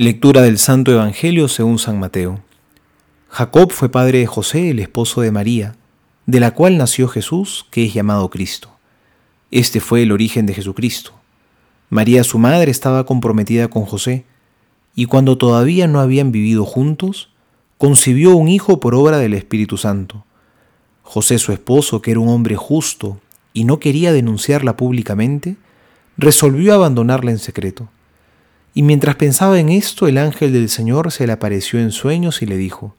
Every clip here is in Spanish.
Lectura del Santo Evangelio según San Mateo. Jacob fue padre de José, el esposo de María, de la cual nació Jesús, que es llamado Cristo. Este fue el origen de Jesucristo. María, su madre, estaba comprometida con José, y cuando todavía no habían vivido juntos, concibió un hijo por obra del Espíritu Santo. José, su esposo, que era un hombre justo y no quería denunciarla públicamente, resolvió abandonarla en secreto. Y mientras pensaba en esto, el ángel del Señor se le apareció en sueños y le dijo,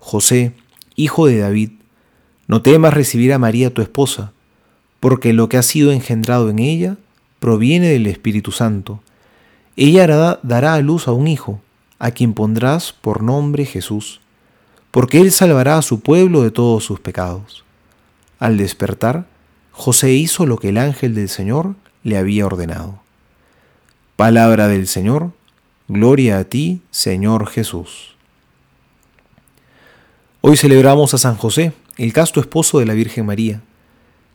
José, hijo de David, no temas recibir a María tu esposa, porque lo que ha sido engendrado en ella proviene del Espíritu Santo. Ella dará a luz a un hijo, a quien pondrás por nombre Jesús, porque él salvará a su pueblo de todos sus pecados. Al despertar, José hizo lo que el ángel del Señor le había ordenado. Palabra del Señor, gloria a ti, Señor Jesús. Hoy celebramos a San José, el casto esposo de la Virgen María,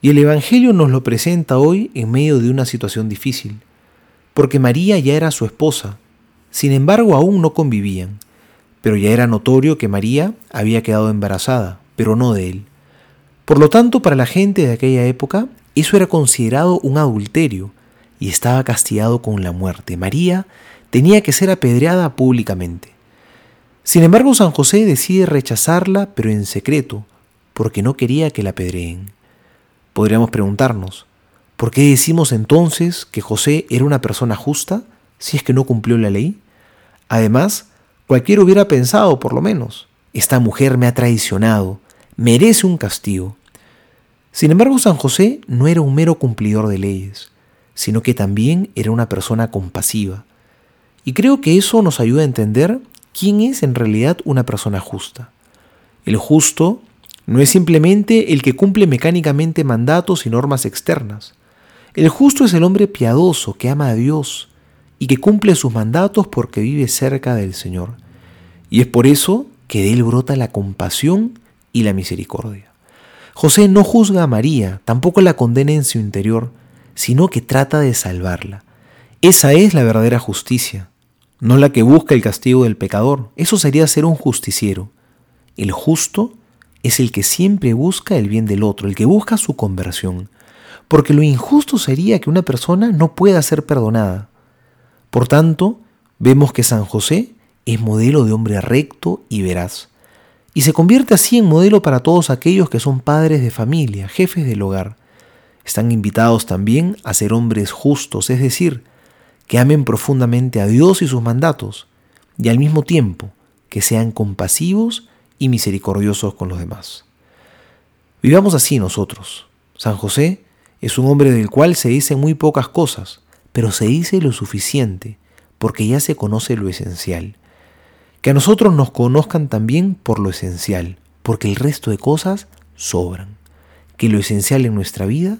y el Evangelio nos lo presenta hoy en medio de una situación difícil, porque María ya era su esposa, sin embargo aún no convivían, pero ya era notorio que María había quedado embarazada, pero no de él. Por lo tanto, para la gente de aquella época, eso era considerado un adulterio, y estaba castigado con la muerte. María tenía que ser apedreada públicamente. Sin embargo, San José decide rechazarla, pero en secreto, porque no quería que la apedreen. Podríamos preguntarnos, ¿por qué decimos entonces que José era una persona justa si es que no cumplió la ley? Además, cualquiera hubiera pensado, por lo menos, esta mujer me ha traicionado, merece un castigo. Sin embargo, San José no era un mero cumplidor de leyes sino que también era una persona compasiva. Y creo que eso nos ayuda a entender quién es en realidad una persona justa. El justo no es simplemente el que cumple mecánicamente mandatos y normas externas. El justo es el hombre piadoso que ama a Dios y que cumple sus mandatos porque vive cerca del Señor. Y es por eso que de él brota la compasión y la misericordia. José no juzga a María, tampoco la condena en su interior, sino que trata de salvarla. Esa es la verdadera justicia, no la que busca el castigo del pecador. Eso sería ser un justiciero. El justo es el que siempre busca el bien del otro, el que busca su conversión, porque lo injusto sería que una persona no pueda ser perdonada. Por tanto, vemos que San José es modelo de hombre recto y veraz, y se convierte así en modelo para todos aquellos que son padres de familia, jefes del hogar. Están invitados también a ser hombres justos, es decir, que amen profundamente a Dios y sus mandatos, y al mismo tiempo que sean compasivos y misericordiosos con los demás. Vivamos así nosotros. San José es un hombre del cual se dicen muy pocas cosas, pero se dice lo suficiente, porque ya se conoce lo esencial. Que a nosotros nos conozcan también por lo esencial, porque el resto de cosas sobran. Que lo esencial en nuestra vida